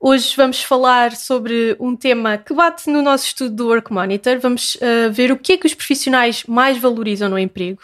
Hoje vamos falar sobre um tema que bate no nosso estudo do Work Monitor. Vamos uh, ver o que é que os profissionais mais valorizam no emprego.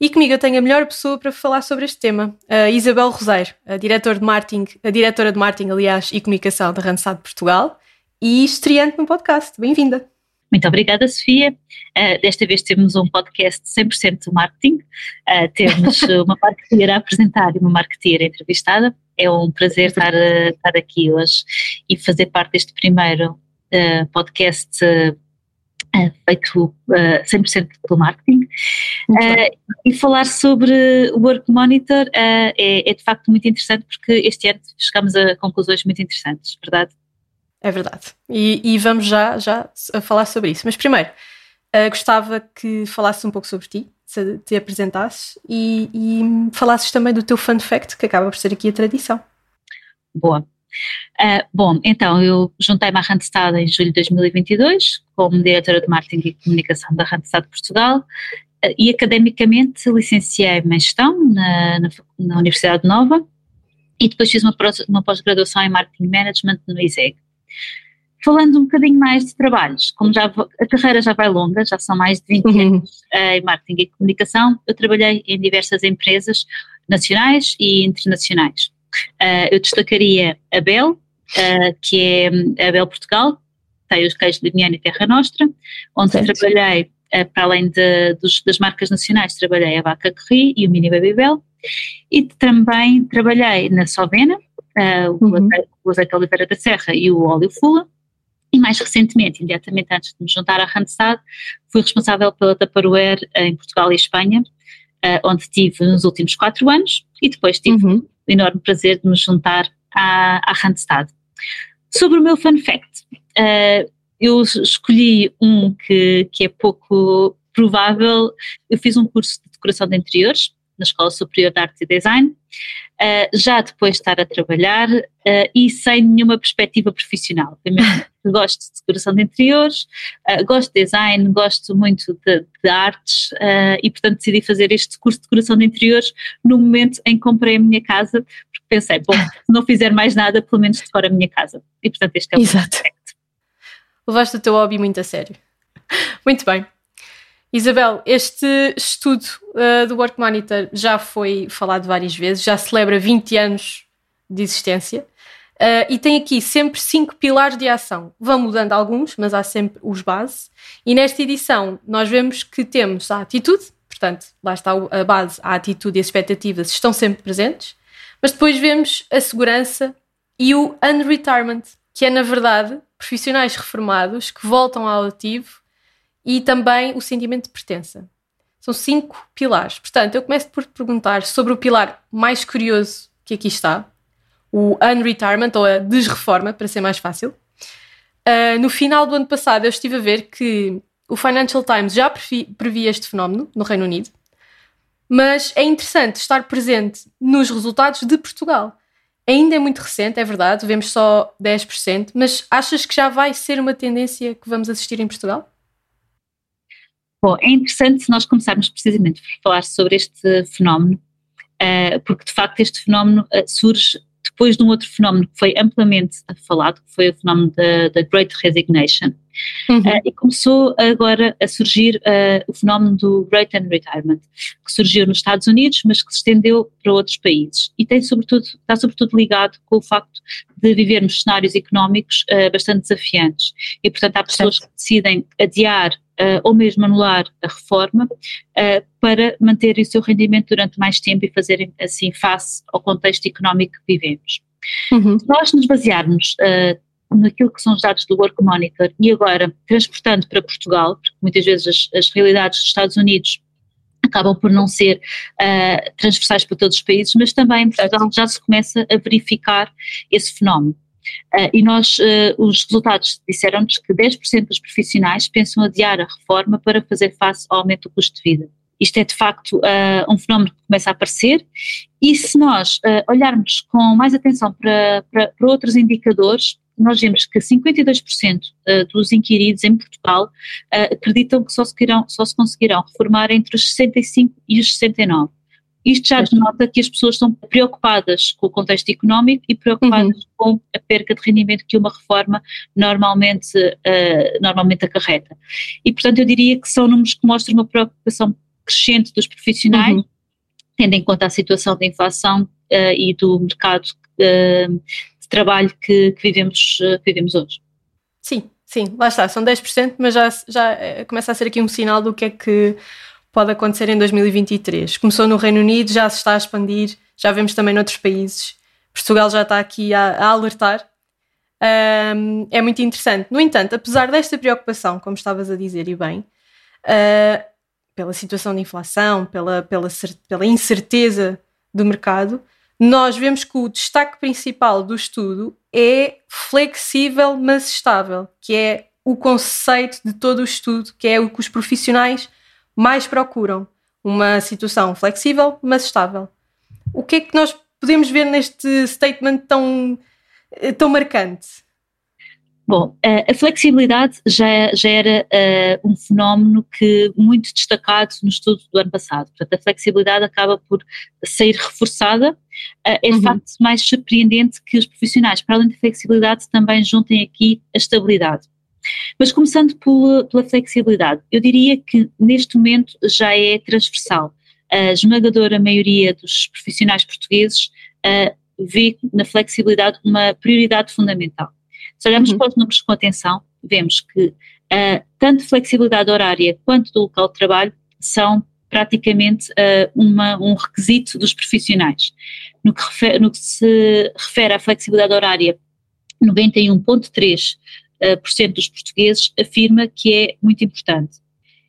E comigo eu tenho a melhor pessoa para falar sobre este tema, a Isabel Roseiro, a diretora de marketing, a diretora de marketing, aliás, e comunicação da Randstad Portugal e estreante no podcast. Bem-vinda. Muito obrigada, Sofia. Uh, desta vez temos um podcast 100% de marketing. Uh, temos uma marketeer a apresentar e uma marketeer entrevistada. É um prazer estar, uh, estar aqui hoje e fazer parte deste primeiro podcast feito 100% pelo marketing. e falar sobre o Work Monitor é, é de facto muito interessante porque este ano chegamos a conclusões muito interessantes, verdade? É verdade. E, e, vamos já, já falar sobre isso. Mas primeiro, uh, gostava que falasses um pouco sobre ti, se te apresentasses e, e falasses também do teu fun fact, que acaba por ser aqui a tradição. Boa. Uh, bom, então eu juntei-me à Randstad em julho de 2022 como diretora de marketing e comunicação da Randstad Portugal uh, e academicamente licenciei-me em gestão na, na, na, Universidade Nova e depois fiz uma, uma pós-graduação em marketing management no ISEG. Falando um bocadinho mais de trabalhos, como já a carreira já vai longa, já são mais de 20 uhum. anos uh, em marketing e comunicação, eu trabalhei em diversas empresas nacionais e internacionais. Uh, eu destacaria a Bel, uh, que é a Bel Portugal, tem os queijos de Miana e Terra Nostra, onde certo. trabalhei, para além de, dos, das marcas nacionais, trabalhei a Vaca Corri e o Mini Baby Bell, e também trabalhei na Sovena, uh, uhum. o azeite oliveira da serra e o óleo fula. E mais recentemente, imediatamente antes de me juntar à Randstad, fui responsável pela Tupperware em Portugal e Espanha, uh, onde tive nos últimos quatro anos e depois tive uhum. o enorme prazer de me juntar à, à Randstad. Sobre o meu fun fact, uh, eu escolhi um que, que é pouco provável, eu fiz um curso de decoração de interiores na Escola Superior de Arte e Design, uh, já depois de estar a trabalhar uh, e sem nenhuma perspectiva profissional. Primeiro, gosto de decoração de interiores, uh, gosto de design, gosto muito de, de artes e, portanto, decidi fazer este curso de decoração de interiores no momento em que comprei a minha casa, porque pensei, bom, se não fizer mais nada, pelo menos decoro a minha casa. E, portanto, este é o Exato. Levaste o teu hobby muito a sério. Muito bem. Isabel, este estudo uh, do Work Monitor já foi falado várias vezes, já celebra 20 anos de existência uh, e tem aqui sempre cinco pilares de ação. Vão mudando alguns, mas há sempre os base. E nesta edição nós vemos que temos a atitude, portanto, lá está a base, a atitude e as expectativas estão sempre presentes, mas depois vemos a segurança e o unretirement, que é na verdade profissionais reformados que voltam ao ativo e também o sentimento de pertença. São cinco pilares. Portanto, eu começo por perguntar sobre o pilar mais curioso que aqui está, o unretirement ou a desreforma, para ser mais fácil. Uh, no final do ano passado, eu estive a ver que o Financial Times já previa este fenómeno no Reino Unido, mas é interessante estar presente nos resultados de Portugal. Ainda é muito recente, é verdade, vemos só 10%, mas achas que já vai ser uma tendência que vamos assistir em Portugal? Bom, é interessante se nós começarmos precisamente por falar sobre este fenómeno, uh, porque de facto este fenómeno uh, surge depois de um outro fenómeno que foi amplamente falado, que foi o fenómeno da, da Great Resignation. Uhum. Uh, e começou agora a surgir o fenómeno do Great Retirement, que surgiu nos Estados Unidos, mas que se estendeu para outros países. E tem sobretudo, está sobretudo ligado com o facto de vivermos cenários económicos bastante desafiantes. E portanto há pessoas certo. que decidem adiar uh, ou mesmo anular a reforma uh, para manter o seu rendimento durante mais tempo e fazerem assim face ao contexto económico que vivemos. Uhum. Se nós nos basearmos uh, naquilo que são os dados do Work Monitor e agora transportando para Portugal, porque muitas vezes as, as realidades dos Estados Unidos acabam por não ser uh, transversais para todos os países, mas também em Portugal já se começa a verificar esse fenómeno. Uh, e nós, uh, os resultados disseram-nos que 10% dos profissionais pensam adiar a reforma para fazer face ao aumento do custo de vida. isto é de facto uh, um fenómeno que começa a aparecer e se nós olharmos com mais atenção para, para, para, outros indicadores, nós vemos que 52% dos inquiridos em Portugal acreditam que só se, queirão, só se conseguirão reformar entre os 65 e os 69. Isto já denota que as pessoas estão preocupadas com o contexto económico e preocupadas uhum. com a perca de rendimento que uma reforma normalmente, uh, normalmente acarreta. E, portanto, eu diria que são números que mostram uma preocupação crescente dos profissionais, uhum. tendo em conta a situação da inflação uh, e do mercado uh, de trabalho que, que vivemos, que vivemos hoje. Sim, sim, lá está, são 10%, mas já, já começa a ser aqui um sinal do que é que pode acontecer em 2023. Começou no Reino Unido, já se está a expandir, já vemos também noutros países. Portugal já está aqui a, a alertar. Um, é muito interessante. No entanto, apesar desta preocupação, como estavas a dizer e bem, uh, pela situação de inflação, pela, pela, pela incerteza do mercado, nós vemos que o destaque principal do estudo é flexível, mas estável, que é o conceito de todo o estudo, que é o que os profissionais mais procuram uma situação flexível, mas estável. O que é que nós podemos ver neste statement tão, eh, tão marcante? Bom, a flexibilidade já, já era uh, um fenómeno que muito destacado no estudo do ano passado. Portanto, a flexibilidade acaba por sair reforçada. Uh, é de uhum. facto mais surpreendente que os profissionais, para além da flexibilidade, também juntem aqui a estabilidade. Mas começando pela, pela flexibilidade, eu diria que neste momento já é transversal. A esmagadora maioria dos profissionais portugueses uh, vê na flexibilidade uma prioridade fundamental. Se olharmos uhum. para os números com atenção, vemos que uh, tanto flexibilidade horária quanto do local de trabalho são praticamente uh, uma, um requisito dos profissionais. No que, refer, no que se refere à flexibilidade horária, 91,3% uh, cento dos portugueses afirma que é muito importante.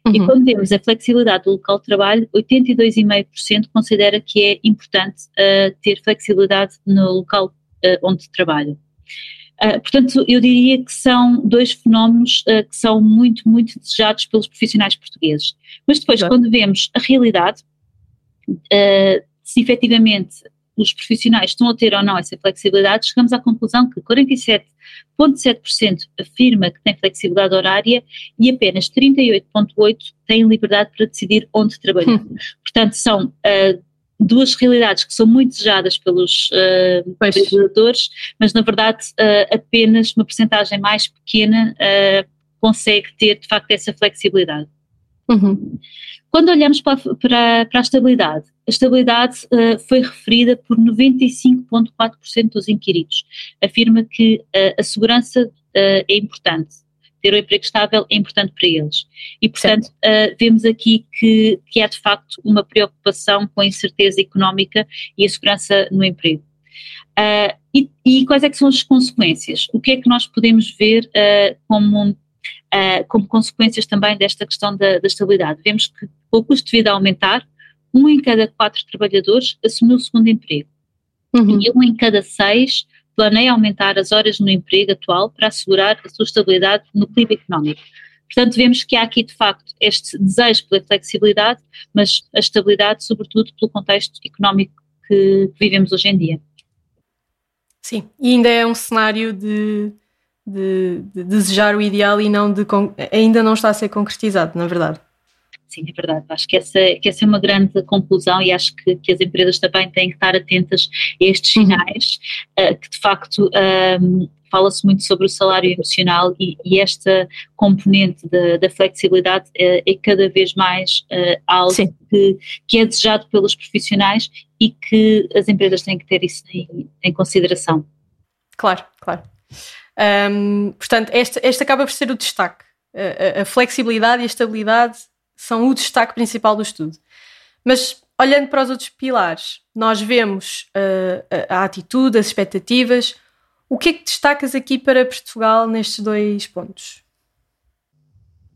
Uhum. E quando temos a flexibilidade do local de trabalho, 82,5% considera que é importante uh, ter flexibilidade no local onde trabalham. Uh, portanto, eu diria que são dois fenómenos uh, que são muito, muito desejados pelos profissionais portugueses. Mas depois, quando vemos a realidade, uh, se efetivamente os profissionais estão a ter ou não essa flexibilidade, chegamos à conclusão que 47,7% afirma que tem flexibilidade horária e apenas 38,8% têm liberdade para decidir onde trabalhar. Hum. Portanto, são uh, duas realidades que são muito desejadas pelos uh, mas na verdade uh, apenas uma porcentagem mais pequena uh, consegue ter de facto essa flexibilidade. Uhum. Quando olhamos para, para, para, a estabilidade, a estabilidade uh, foi referida por 95,4% dos inquiridos. Afirma que a segurança é importante, ter um emprego estável é importante para eles. E, portanto, vemos aqui que, que há de facto uma preocupação com a incerteza económica e a segurança no emprego. E, e, quais é que são as consequências? O que é que nós podemos ver como uh, como consequências também desta questão da, da, estabilidade. Vemos que o custo de vida a aumentar, um em cada quatro trabalhadores assumiu o segundo emprego uhum. e um em cada seis planeia aumentar as horas no emprego atual para assegurar a sua estabilidade no clima económico. Portanto, vemos que há aqui de facto este desejo pela flexibilidade, mas a estabilidade, sobretudo, pelo contexto económico que vivemos hoje em dia. Sim, e ainda é um cenário de de, de, desejar o ideal e não de ainda não está a ser concretizado, na verdade. Sim, é verdade. Acho que essa, que essa é uma grande conclusão e acho que, que as empresas também têm que estar atentas a estes uhum. sinais, uh, que de facto um, fala-se muito sobre o salário emocional e, e esta componente da, da flexibilidade é, é, cada vez mais uh, algo que, que, é desejado pelos profissionais e que as empresas têm que ter isso em, em consideração. Claro, claro. Um, portanto, este, este acaba por ser o destaque. A, a, a, flexibilidade e a estabilidade são o destaque principal do estudo. Mas olhando para os outros pilares, nós vemos uh, a, a, atitude, as expectativas. O que é que destacas aqui para Portugal nestes dois pontos?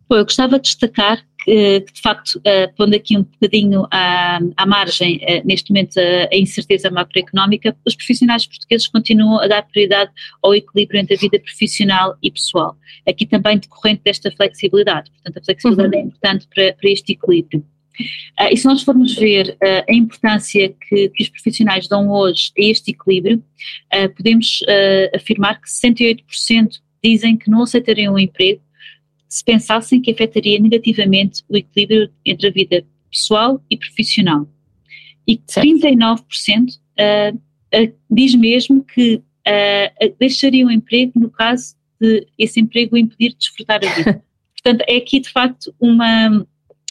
Bom, eu gostava de destacar que, de facto, uh, pondo aqui um bocadinho à, à margem, uh, neste momento, a, a, incerteza macroeconómica, os profissionais portugueses continuam a dar prioridade ao equilíbrio entre a vida profissional e pessoal. Aqui também decorrente desta flexibilidade. Portanto, a flexibilidade uhum. é importante para, para este equilíbrio. Uh, e se nós formos ver uh, a importância que, que, os profissionais dão hoje a este equilíbrio, uh, podemos afirmar que 68% dizem que não aceitariam um emprego se pensassem que afetaria negativamente o equilíbrio entre a vida pessoal e profissional. E 39% diz mesmo que deixaria o um emprego no caso de esse emprego impedir de desfrutar a vida. Portanto, é aqui de facto uma,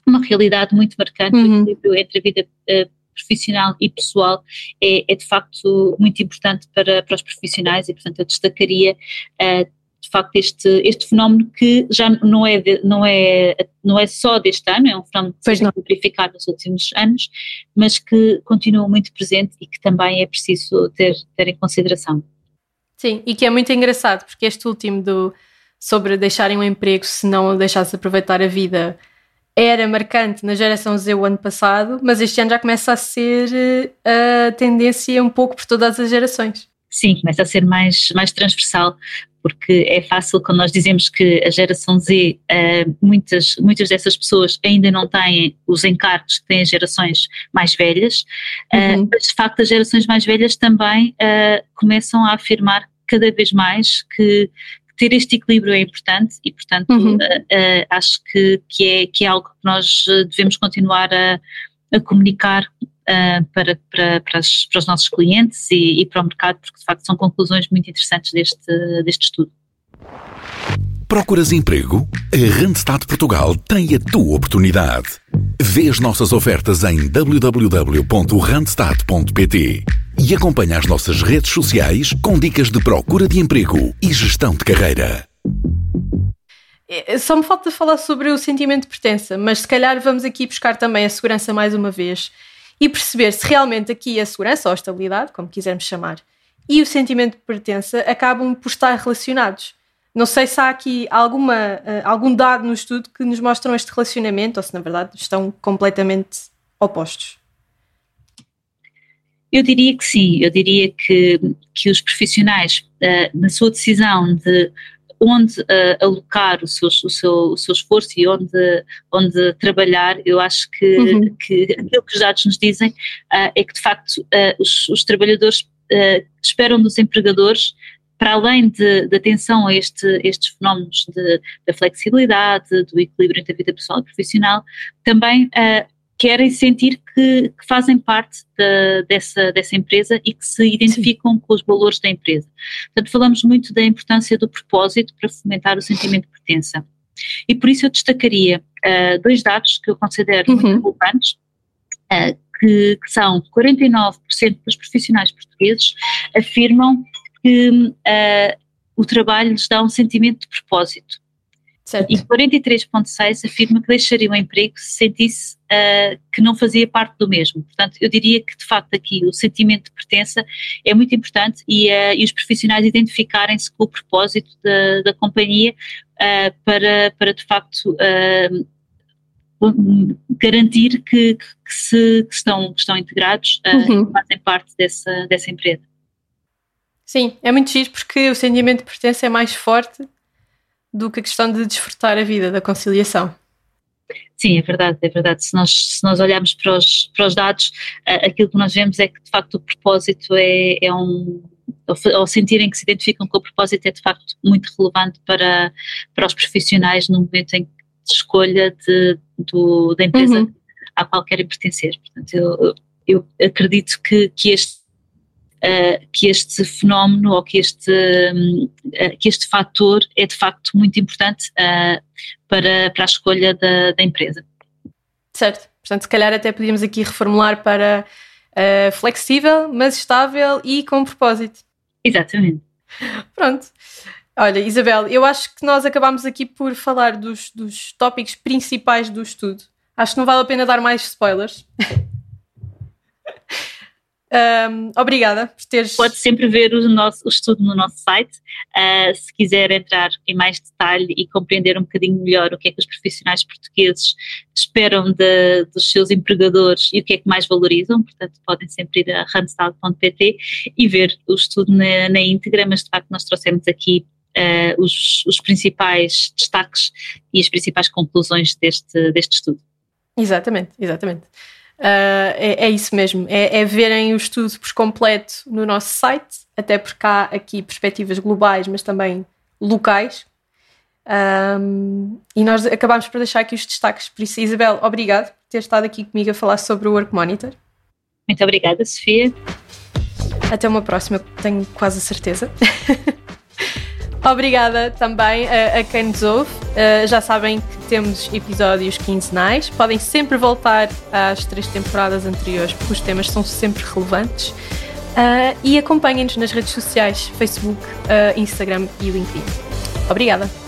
uma realidade muito marcante, uhum. o equilíbrio entre a vida uh, profissional e pessoal é, é, de facto muito importante para, para os profissionais e portanto eu destacaria uh, facto este, este fenómeno que já não é, de, não, é, não é só deste ano, é um fenómeno que se tem verificado nos últimos anos, mas que continua muito presente e que também é preciso ter, ter em consideração. Sim, e que é muito engraçado, porque este último do, sobre deixarem um emprego se não deixasse aproveitar a vida era marcante na geração Z o ano passado, mas este ano já começa a ser eh, a tendência um pouco por todas as gerações. Sim, começa a ser mais, mais transversal, porque é fácil quando nós dizemos que a geração Z, uh, muitas, muitas dessas pessoas ainda não têm os encargos que têm as gerações mais velhas, uh, uhum. mas de facto as gerações mais velhas também uh, começam a afirmar cada vez mais que ter este equilíbrio é importante e, portanto, uhum. uh, uh, acho que, que, é, que é algo que nós devemos continuar a, a comunicar uh, para, para, para, as, para, os nossos clientes e, e, para o mercado, porque de facto são conclusões muito interessantes deste, deste estudo. Procuras emprego? A Randstad Portugal tem a tua oportunidade. Vê as nossas ofertas em www.randstad.pt e acompanha as nossas redes sociais com dicas de procura de emprego e gestão de carreira. É, só me falta falar sobre o sentimento de pertença, mas se calhar vamos aqui buscar também a segurança mais uma vez e perceber se realmente aqui a segurança ou a estabilidade, como quisermos chamar, e o sentimento de pertença acabam por estar relacionados. Não sei se há aqui alguma, uh, algum dado no estudo que nos mostram este relacionamento ou se na verdade estão completamente opostos. Eu diria que sim, eu diria que, que os profissionais, uh, na sua decisão de onde uh, alocar o seu, o, seu, o seu esforço e onde, onde trabalhar, eu acho que, uhum. que aquilo que os dados nos dizem uh, é que, de facto, os, os, trabalhadores esperam dos empregadores para além de, atenção a este, estes fenómenos de, da flexibilidade, do equilíbrio entre a vida pessoal e profissional, também uh, querem sentir que, que fazem parte de, dessa, dessa empresa e que se identificam Sim. com os valores da empresa. Portanto, falamos muito da importância do propósito para fomentar o sentimento de pertença. E por isso eu destacaria uh, dois dados que eu considero uhum. muito relevantes, uh, que, que, são 49% dos profissionais portugueses afirmam que uh, o trabalho lhes dá um sentimento de propósito. Certo. E 43,6 afirma que deixaria o emprego se sentisse uh, que não fazia parte do mesmo. Portanto, eu diria que de facto aqui o sentimento de pertença é muito importante e, uh, e os profissionais identificarem-se com o propósito da, da companhia uh, para, para de facto garantir que, que, se, que estão, que estão integrados uhum. e fazem parte dessa, dessa empresa. Sim, é muito giro porque o sentimento de pertença é mais forte do que a questão de desfrutar a vida, da conciliação. Sim, é verdade, é verdade. Se nós, se nós olharmos para os, para os dados, aquilo que nós vemos é que de facto o propósito é, é um. Ao sentirem que se identificam com o propósito, é de facto muito relevante para, para os profissionais no momento em que de escolha de, do, da empresa uhum. à qual querem pertencer. Portanto, eu, eu acredito que, que este uh, que este fenómeno ou que este, uh, que este fator é de facto muito importante uh, para, para a escolha da, da, empresa. Certo, portanto, se calhar até podíamos aqui reformular para flexível, mas estável e com propósito. Exatamente. Pronto. Olha, Isabel, eu acho que nós acabámos aqui por falar dos, dos tópicos principais do estudo. Acho que não vale a pena dar mais spoilers. Um, obrigada por teres. Pode sempre ver o, nosso, o estudo no nosso site. Uh, se quiser entrar em mais detalhe e compreender um bocadinho melhor o que é que os profissionais portugueses esperam de, dos seus empregadores e o que é que mais valorizam, portanto, podem sempre ir a randstad.pt e ver o estudo na, na íntegra, mas de facto nós trouxemos aqui uh, os, os principais destaques e as principais conclusões deste, deste estudo. Exatamente, exatamente. Uh, é, é, isso mesmo, é, é, verem o estudo por completo no nosso site, até porque há aqui perspectivas globais, mas também locais. Um, e nós acabámos por deixar aqui os destaques. Por isso, Isabel, obrigado por ter estado aqui comigo a falar sobre o Work Monitor. Muito obrigada, Sofia. Até uma próxima, tenho quase a certeza. Obrigada também a, a, quem nos ouve. Uh, já sabem que temos episódios quinzenais. Podem sempre voltar às três temporadas anteriores, porque os temas são sempre relevantes. Uh, e acompanhem-nos nas redes sociais: Facebook, uh, Instagram e LinkedIn. Obrigada.